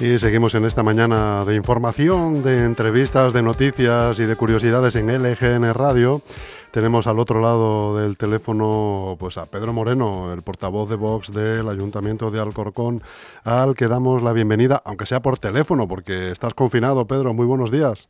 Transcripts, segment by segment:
Y seguimos en esta mañana de información, de entrevistas, de noticias y de curiosidades en LGN Radio. Tenemos al otro lado del teléfono pues a Pedro Moreno, el portavoz de Vox del Ayuntamiento de Alcorcón, al que damos la bienvenida, aunque sea por teléfono, porque estás confinado, Pedro. Muy buenos días.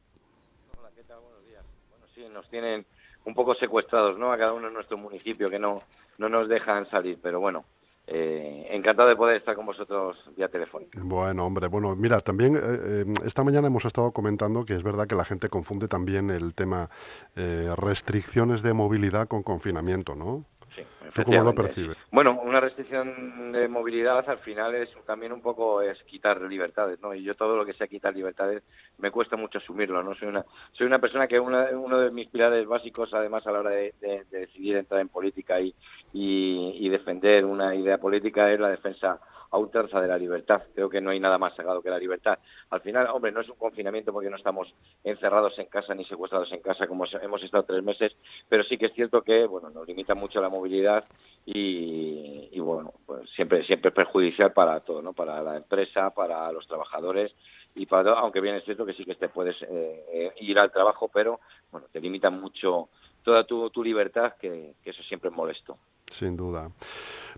Bueno, sí, nos tienen un poco secuestrados, ¿no? A cada uno en nuestro municipio, que no, no nos dejan salir, pero bueno, eh, encantado de poder estar con vosotros vía telefónica. Bueno, hombre, bueno, mira, también eh, eh, esta mañana hemos estado comentando que es verdad que la gente confunde también el tema restricciones de movilidad con confinamiento, ¿no? Sí, cómo lo percibes? Bueno, una restricción de movilidad al final es también un poco es quitar libertades, ¿no? Y yo todo lo que sea quitar libertades me cuesta mucho asumirlo, ¿no? Soy una soy una persona que uno de mis pilares básicos, además a la hora de, decidir entrar en política y, y defender una idea política es la defensa a de la libertad. Creo que no hay nada más sagrado que la libertad. Al final, hombre, no es un confinamiento porque no estamos encerrados en casa ni secuestrados en casa como hemos estado tres meses, pero sí que es cierto que, bueno, nos limita mucho la movilidad y, bueno, pues siempre, siempre es perjudicial para todo, ¿no? Para la empresa, para los trabajadores y para todo, aunque bien es cierto que sí que te puedes eh, eh, ir al trabajo, pero, bueno, te limita mucho toda tu, tu libertad, que, eso siempre es molesto. Sin duda.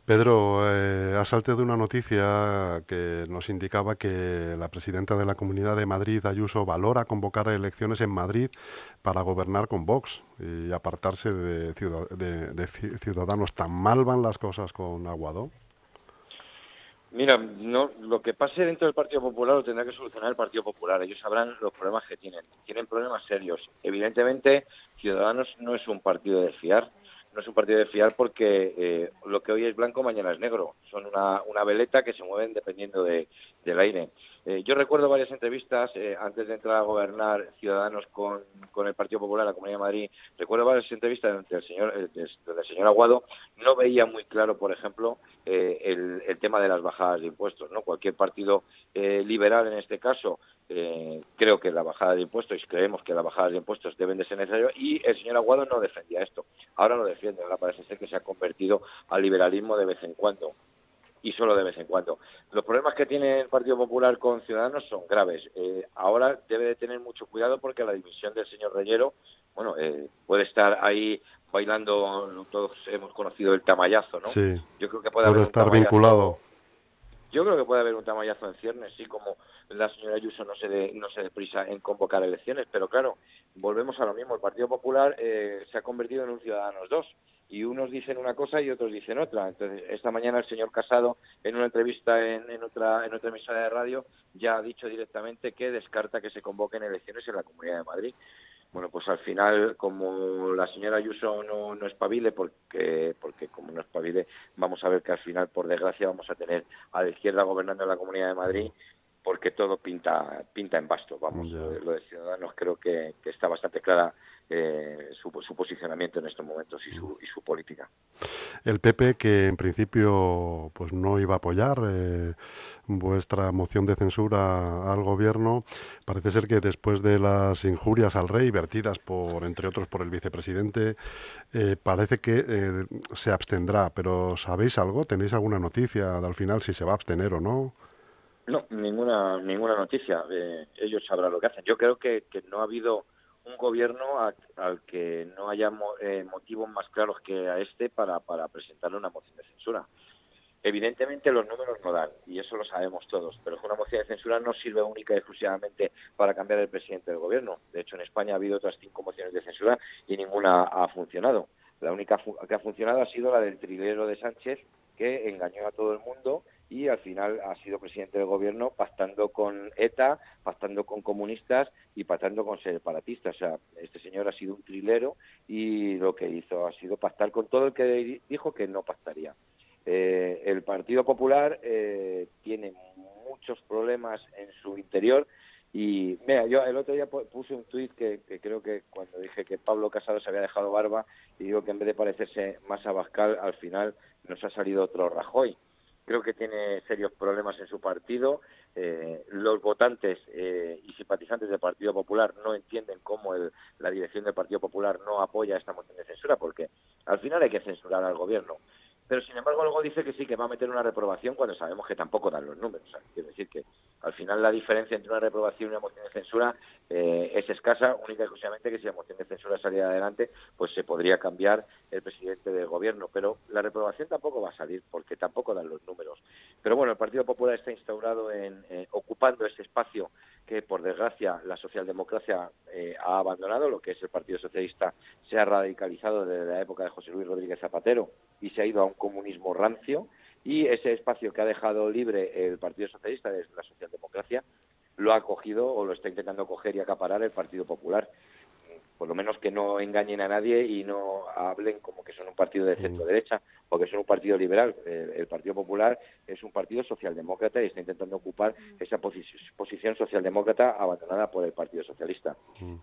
Pedro, eh, ha saltado una noticia que nos indicaba que la presidenta de la Comunidad de Madrid, Ayuso, valora convocar elecciones en Madrid para gobernar con Vox y apartarse de, ciudadanos. ¿Tan mal van las cosas con Aguado? Mira, no, lo que pase dentro del Partido Popular lo tendrá que solucionar el Partido Popular. Ellos sabrán los problemas que tienen. Tienen problemas serios. Evidentemente, Ciudadanos no es un partido de fiar no es un partido de fiar porque eh, lo que hoy es blanco mañana es negro. Son una, una veleta que se mueven dependiendo de, del aire. Eh, yo recuerdo varias entrevistas eh, antes de entrar a gobernar Ciudadanos con, el Partido Popular, la Comunidad de Madrid. Recuerdo varias entrevistas donde el señor, el señor Aguado no veía muy claro, por ejemplo, el, tema de las bajadas de impuestos. ¿no? Cualquier partido liberal, en este caso, creo que la bajada de impuestos, creemos que las bajadas de impuestos deben de ser necesarias, y el señor Aguado no defendía esto. Ahora lo defiende, ahora parece ser que se ha convertido al liberalismo de vez en cuando y solo de vez en cuando. Los problemas que tiene el Partido Popular con Ciudadanos son graves. Eh, ahora debe de tener mucho cuidado porque la dimisión del señor Reyero, bueno, eh, puede estar ahí bailando, todos hemos conocido el tamayazo, ¿no? Sí, yo creo que puede, estar vinculado. Yo creo que puede haber un tamayazo en ciernes, sí, como la señora Ayuso no se de, no se deprisa en convocar elecciones, pero claro, volvemos a lo mismo. El Partido Popular eh, se ha convertido en un Ciudadanos dos y unos dicen una cosa y otros dicen otra. Entonces, esta mañana el señor Casado, en una entrevista en, otra en otra emisora de radio, ya ha dicho directamente que descarta que se convoquen elecciones en la Comunidad de Madrid. Bueno, pues al final, como la señora Ayuso no, no espabile, porque, porque como no espabile, vamos a ver que al final, por desgracia, vamos a tener a la izquierda gobernando en la Comunidad de Madrid porque todo pinta pinta en basto. Vamos, lo de Ciudadanos creo que, está bastante clara eh, su, posicionamiento en estos momentos y su, y su política. El PP, que en principio pues no iba a apoyar eh, vuestra moción de censura al gobierno, parece ser que después de las injurias al rey vertidas por, entre otros, por el vicepresidente, eh, parece que se abstendrá. Pero ¿sabéis algo? ¿Tenéis alguna noticia al final si se va a abstener o no? No, ninguna ninguna noticia. Eh, ellos sabrán lo que hacen. Yo creo que, que no ha habido un gobierno al que no haya eh, motivos más claros que a este para, para presentarle una moción de censura. Evidentemente los números no dan, y eso lo sabemos todos, pero una moción de censura no sirve única y exclusivamente para cambiar el presidente del gobierno. De hecho, en España ha habido otras cinco mociones de censura y ninguna ha funcionado. La única que ha funcionado ha sido la del trilero de Sánchez, que engañó a todo el mundo y al final ha sido presidente del gobierno pactando con ETA, pactando con comunistas y pactando con separatistas. O sea, este señor ha sido un trilero y lo que hizo ha sido pactar con todo el que dijo que no pactaría. Eh, el Partido Popular eh, tiene muchos problemas en su interior Y mira, yo el otro día puse un tuit que, creo que cuando dije que Pablo Casado se había dejado barba y digo que en vez de parecerse más a Bascal, al final nos ha salido otro Rajoy. Creo que tiene serios problemas en su partido. Eh, los votantes eh, y simpatizantes del Partido Popular no entienden cómo la dirección del Partido Popular no apoya esta moción de censura, porque al final hay que censurar al gobierno pero sin embargo luego dice que sí, que va a meter una reprobación cuando sabemos que tampoco dan los números. quiero decir que al final la diferencia entre una reprobación y una moción de censura eh, es escasa, única y exclusivamente que si la moción de censura saliera adelante, pues se podría cambiar el presidente del gobierno. Pero la reprobación tampoco va a salir porque tampoco dan los números. Pero bueno, el Partido Popular está instaurado en eh, ocupando ese espacio que por desgracia la socialdemocracia eh, ha abandonado, lo que es el Partido Socialista se ha radicalizado desde la época de José Luis Rodríguez Zapatero y se ha ido a un comunismo rancio y ese espacio que ha dejado libre el Partido Socialista desde la socialdemocracia lo ha cogido o lo está intentando coger y acaparar el Partido Popular. Por lo menos que no engañen a nadie y no hablen como que son un partido de centro derecha o que son un partido liberal. El, Partido Popular es un partido socialdemócrata y está intentando ocupar esa posición socialdemócrata abandonada por el Partido Socialista.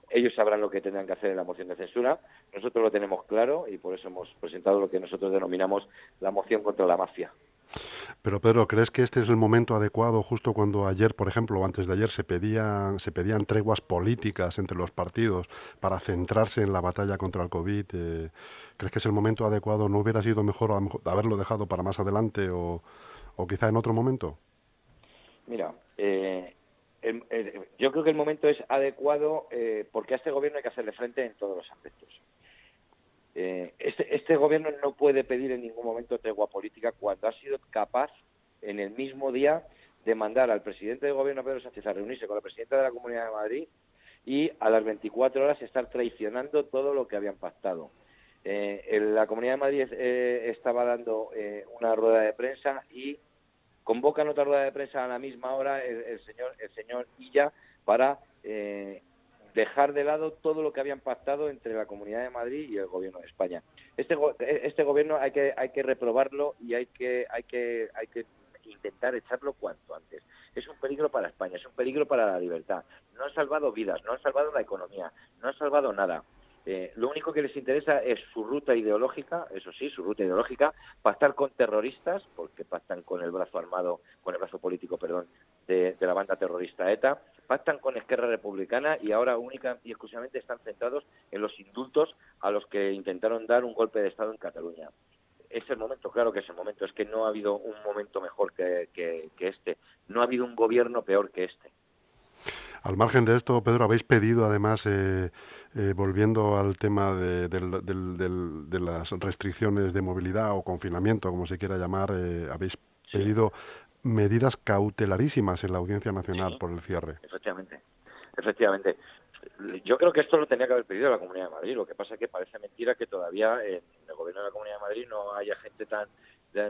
Ellos sabrán lo que tendrán que hacer en la moción de censura. Nosotros lo tenemos claro y por eso hemos presentado lo que nosotros denominamos la moción contra la mafia. Pero Pedro, ¿crees que este es el momento adecuado justo cuando ayer, por ejemplo, o antes de ayer se pedían, se pedían treguas políticas entre los partidos para centrarse en la batalla contra el COVID? Eh, ¿Crees que es el momento adecuado? ¿No hubiera sido mejor, haberlo dejado para más adelante o, quizá en otro momento? Mira, eh, yo creo que el momento es adecuado eh, porque a este gobierno hay que hacerle frente en todos los aspectos. Eh, este, este, gobierno no puede pedir en ningún momento tregua política cuando ha sido capaz en el mismo día de mandar al presidente del gobierno Pedro Sánchez a reunirse con la presidenta de la Comunidad de Madrid y a las 24 horas estar traicionando todo lo que habían pactado. Eh, la Comunidad de Madrid eh, estaba dando una rueda de prensa y convocan otra rueda de prensa a la misma hora el, señor el señor Illa para dejar de lado todo lo que habían pactado entre la Comunidad de Madrid y el Gobierno de España. Este, este gobierno hay que, hay que reprobarlo y hay que, hay, que, hay que intentar echarlo cuanto antes. Es un peligro para España, es un peligro para la libertad. No ha salvado vidas, no ha salvado la economía, no ha salvado nada. Eh, lo único que les interesa es su ruta ideológica, eso sí, su ruta ideológica, pactar con terroristas, porque pactan con el brazo armado, con el brazo político, perdón, de, la banda terrorista ETA, pactan con Esquerra Republicana y ahora única y exclusivamente están centrados en los indultos a los que intentaron dar un golpe de Estado en Cataluña. Es el momento, claro que es el momento, es que no ha habido un momento mejor que este, no ha habido un gobierno peor que este. Al margen de esto, Pedro, habéis pedido además, eh, eh, volviendo al tema de, las restricciones de movilidad o confinamiento, como se quiera llamar, eh, habéis pedido medidas cautelarísimas en la Audiencia Nacional por el cierre. Efectivamente, efectivamente. Yo creo que esto lo tenía que haber pedido la Comunidad de Madrid. Lo que pasa es que parece mentira que todavía en el gobierno de la Comunidad de Madrid no haya gente tan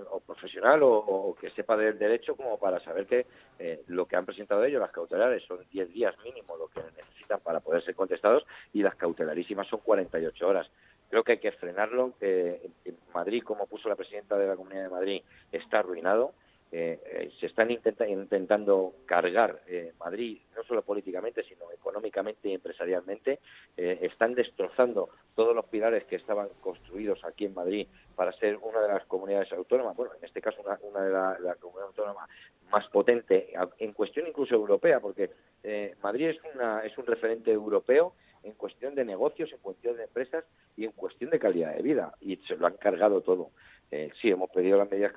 o profesional o, que sepa del derecho como para saber que eh, lo que han presentado ellos, las cautelares, son 10 días mínimo lo que necesitan para poder ser contestados y las cautelarísimas son 48 horas. Creo que hay que frenarlo. en Madrid, como puso la presidenta de la Comunidad de Madrid, está arruinado. Eh, eh, se están intentando cargar Madrid, no solo políticamente, sino económicamente y empresarialmente. están destrozando todos los pilares que estaban construidos aquí en Madrid para ser una de las comunidades autónomas, bueno, en este caso una, de las la comunidades autónomas más potente, en cuestión incluso europea, porque eh, Madrid es, una, es un referente europeo en cuestión de negocios, en cuestión de empresas y en cuestión de calidad de vida, y se lo han cargado todo. Eh, sí, hemos pedido las medidas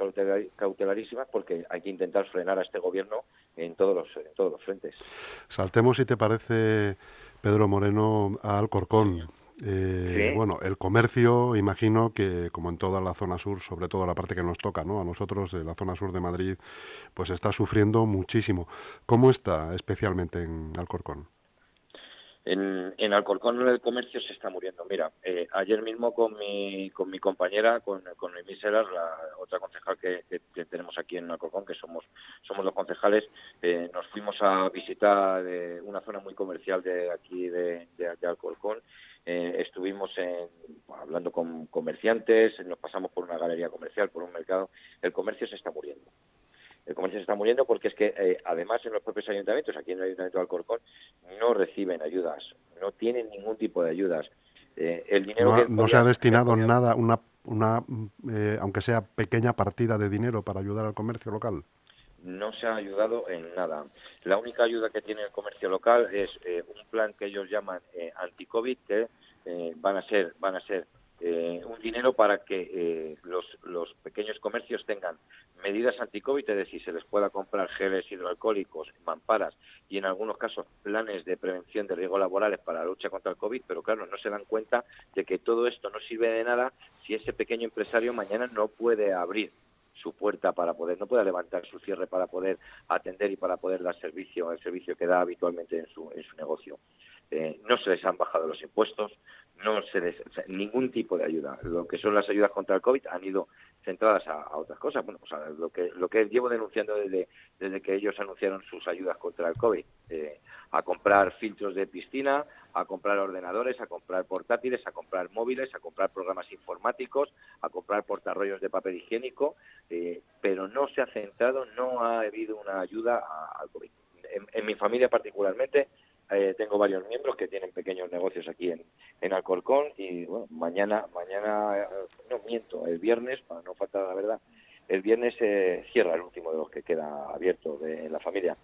cautelarísimas porque hay que intentar frenar a este gobierno en todos los, en todos los frentes. Saltemos, si te parece, Pedro Moreno, a Alcorcón. Eh, bueno, el comercio, imagino que como en toda la zona sur, sobre todo la parte que nos toca, ¿no? A nosotros, de la zona sur de Madrid, pues está sufriendo muchísimo. ¿Cómo está especialmente en Alcorcón? En, en Alcorcón el comercio se está muriendo. Mira, eh, ayer mismo con mi, con mi compañera, con, con Noemí la otra concejal que, tenemos aquí en Alcorcón, que somos, los concejales, eh, nos fuimos a visitar una zona muy comercial de aquí de, de Alcorcón eh, estuvimos hablando con comerciantes, nos pasamos por una galería comercial, por un mercado. El comercio se está muriendo. El comercio se está muriendo porque es que eh, además en los propios ayuntamientos, aquí en el Ayuntamiento de Alcorcón, no reciben ayudas, no tienen ningún tipo de ayudas. Eh, el dinero no, se ha destinado nada, una, una eh, aunque sea pequeña partida de dinero para ayudar al comercio local no se ha ayudado en nada. La única ayuda que tiene el comercio local es un plan que ellos llaman anti-COVID, que van a ser van a ser eh, un dinero para que eh, los, los, pequeños comercios tengan medidas anti-COVID, es decir, se les pueda comprar geles hidroalcohólicos, mamparas y en algunos casos planes de prevención de riesgos laborales para la lucha contra el COVID, pero claro, no se dan cuenta de que todo esto no sirve de nada si ese pequeño empresario mañana no puede abrir su puerta para poder, no puede levantar su cierre para poder atender y para poder dar servicio, el servicio que da habitualmente en su, en su negocio. Eh, no se les han bajado los impuestos, no se les, ningún tipo de ayuda. Lo que son las ayudas contra el COVID han ido centradas a, otras cosas. Bueno, pues lo que lo que llevo denunciando desde, desde que ellos anunciaron sus ayudas contra el COVID, eh, a comprar filtros de piscina, a comprar ordenadores, a comprar portátiles, a comprar móviles, a comprar programas informáticos, a comprar portarrollos de papel higiénico, eh, pero no se ha centrado, no ha habido una ayuda al COVID. en mi familia particularmente eh, tengo varios miembros que tienen pequeños negocios aquí en, en Alcorcón y bueno, mañana, mañana, eh, no miento, el viernes, para no faltar la verdad, el viernes se cierra el último de los que queda abierto de, la familia.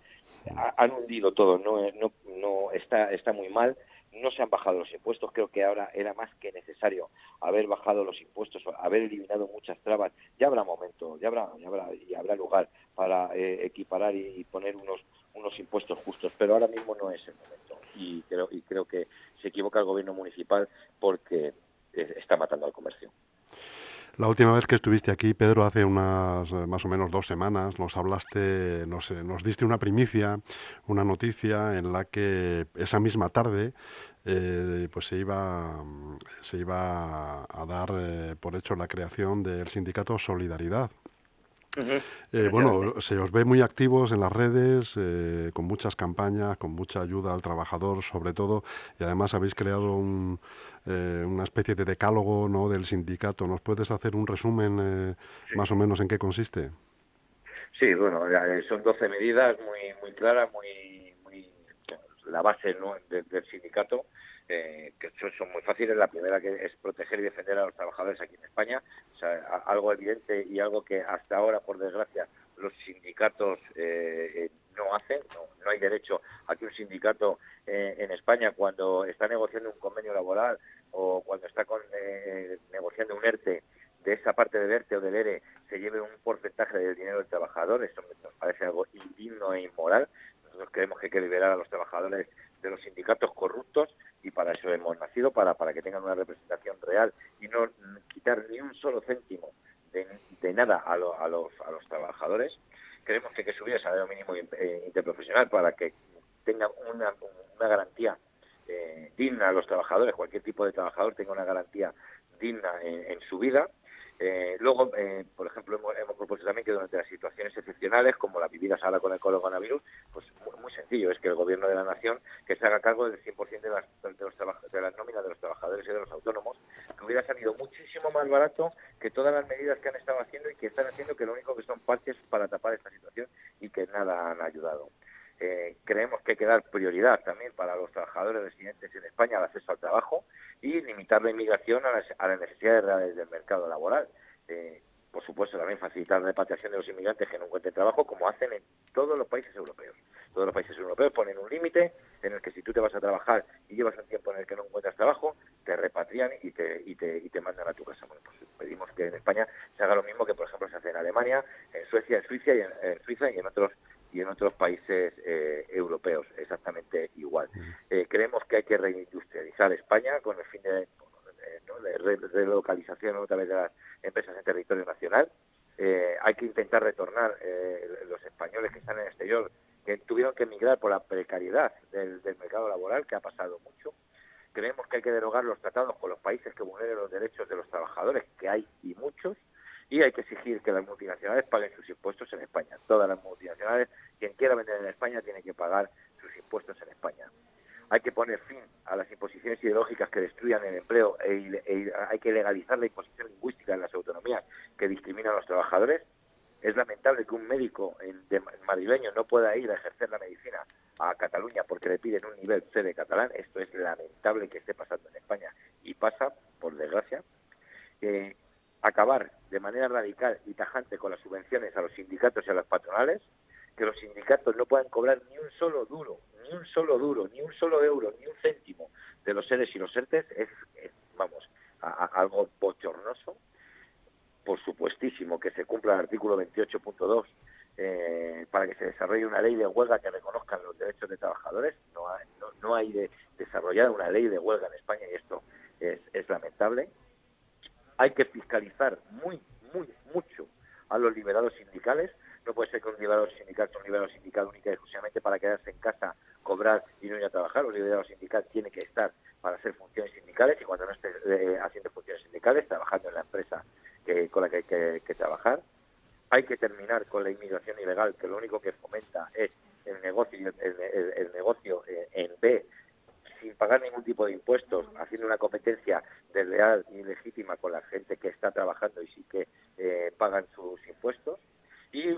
han hundido todo, no, no, no está, está muy mal no se han bajado los impuestos, creo que ahora era más que necesario haber bajado los impuestos, haber eliminado muchas trabas. Ya habrá momento, ya habrá, ya habrá, y habrá lugar para eh, equiparar y, poner unos, unos impuestos justos, pero ahora mismo no es el momento. Y creo, y creo que se equivoca el gobierno municipal porque eh, está matando al comercio. La última vez que estuviste aquí, Pedro, hace unas eh, más o menos dos semanas, nos hablaste, nos, nos diste una primicia, una noticia en la que esa misma tarde eh, pues se iba, se iba a dar eh, por hecho la creación del sindicato Solidaridad. Bueno, se os ve muy activos en las redes, con muchas campañas, con mucha ayuda al trabajador, sobre todo, y además habéis creado un, eh, una especie de decálogo ¿no? del sindicato. ¿Nos puedes hacer un resumen eh, más o menos en qué consiste? Sí, bueno, eh, son 12 medidas muy muy claras, muy, muy la base del sindicato, que son, muy fáciles. La primera que es proteger y defender a los trabajadores aquí en España, algo evidente y algo que hasta ahora, por desgracia, los sindicatos no hacen, no, hay derecho a que un sindicato en España cuando está negociando un convenio laboral o cuando está con, eh, negociando un ERTE, de esa parte del ERTE o del ERE se lleve un porcentaje del dinero del trabajador, eso nos parece algo indigno e inmoral. Nosotros creemos que hay que liberar a los trabajadores de los sindicatos corruptos y para eso hemos nacido, para, para que tengan una representación real y no quitar ni un solo céntimo de, nada a, los, a los trabajadores. Creemos que que subir el salario mínimo eh, interprofesional para que tengan una, una garantía eh, digna a los trabajadores, cualquier tipo de trabajador tenga una garantía digna en, su vida. Eh, luego, eh, por ejemplo, hemos, propuesto también que durante las situaciones excepcionales, como las vividas ahora con el coronavirus, pues muy, sencillo, es que el Gobierno de la Nación que se haga cargo del 100% de las, de, los de las nóminas de los trabajadores y de los autónomos, que hubiera salido muchísimo más barato que todas las medidas que han estado haciendo y que están haciendo, que lo único que son parches para tapar esta situación y que nada han ayudado. Eh, creemos que hay que dar prioridad también para los trabajadores residentes en España al acceso al trabajo y limitar la inmigración a las, necesidades reales del mercado laboral. Eh, por supuesto, también facilitar la repatriación de los inmigrantes que no encuentren trabajo, como hacen en todos los países europeos. Todos los países europeos ponen un límite en el que si tú te vas a trabajar y llevas un tiempo en el que no encuentras trabajo, te repatrian y te, y te, y te mandan a tu casa. Bueno, pues pedimos que en España se haga lo mismo que, por ejemplo, se hace en Alemania, en Suecia, en Suiza y en Suiza y en otros y en otros países eh, europeos exactamente igual. Eh, creemos que hay que reindustrializar España con el fin de, de, relocalización otra vez de las empresas en territorio nacional. Eh, hay que intentar retornar los españoles que están en el exterior, que tuvieron que emigrar por la precariedad del, del mercado laboral, que ha pasado mucho. Creemos que hay que derogar los tratados con los países que vulneren los derechos de los trabajadores, que hay y muchos y hay que exigir que las multinacionales paguen sus impuestos en España. Todas las multinacionales, quien quiera vender en España tiene que pagar sus impuestos en España. Hay que poner fin a las imposiciones ideológicas que destruyan el empleo e, e hay que legalizar la imposición lingüística en las autonomías que discriminan a los trabajadores. Es lamentable que un médico madrileño no pueda ir a ejercer la medicina a Cataluña porque le piden un nivel C de catalán. Esto es lamentable que esté pasando en España y pasa, por desgracia. Eh, acabar de manera radical y tajante con las subvenciones a los sindicatos y a las patronales, que los sindicatos no puedan cobrar ni un solo duro, ni un solo duro, ni un solo euro, ni un céntimo de los seres y los ERTES, es, vamos, algo bochornoso. Por supuestísimo que se cumpla el artículo 28.2 eh, para que se desarrolle una ley de huelga que reconozcan los derechos de trabajadores. No hay, no, hay de desarrollar una ley de huelga en España y esto es, es lamentable. Hay que fiscalizar muy, muy, mucho a los liberados sindicales. No puede ser que un liberado sindical sea un liberado sindical única y exclusivamente para quedarse en casa, cobrar y no ir a trabajar. Un liberado sindical tiene que estar para hacer funciones sindicales y cuando no esté eh, haciendo funciones sindicales, trabajando en la empresa que, con la que hay que, trabajar. Hay que terminar con la inmigración ilegal, que lo único que fomenta es el negocio, eh, en B sin pagar ningún tipo de impuestos, haciendo una competencia con la gente que está trabajando y sí que eh, pagan sus impuestos. Y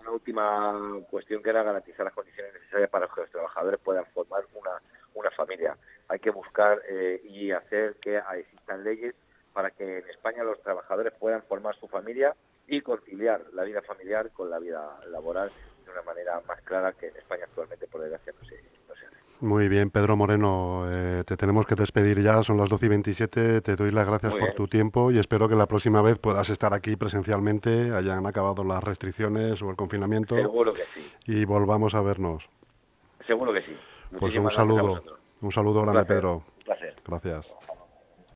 una última cuestión que era garantizar las condiciones necesarias para que los trabajadores puedan formar una, una familia. Hay que buscar eh, y hacer que existan leyes para que en España los trabajadores puedan formar su familia y conciliar la vida familiar con la vida laboral de una manera más clara que en España actualmente por desgracia no se, no se hace. Muy bien, Pedro Moreno, eh, te tenemos que despedir ya, son las 12 y 27, te doy las gracias por tu tiempo y espero que la próxima vez puedas estar aquí presencialmente, hayan acabado las restricciones o el confinamiento. Seguro que sí. Y volvamos a vernos. Seguro que sí. pues un saludo, un saludo grande, Pedro. Un placer. Gracias.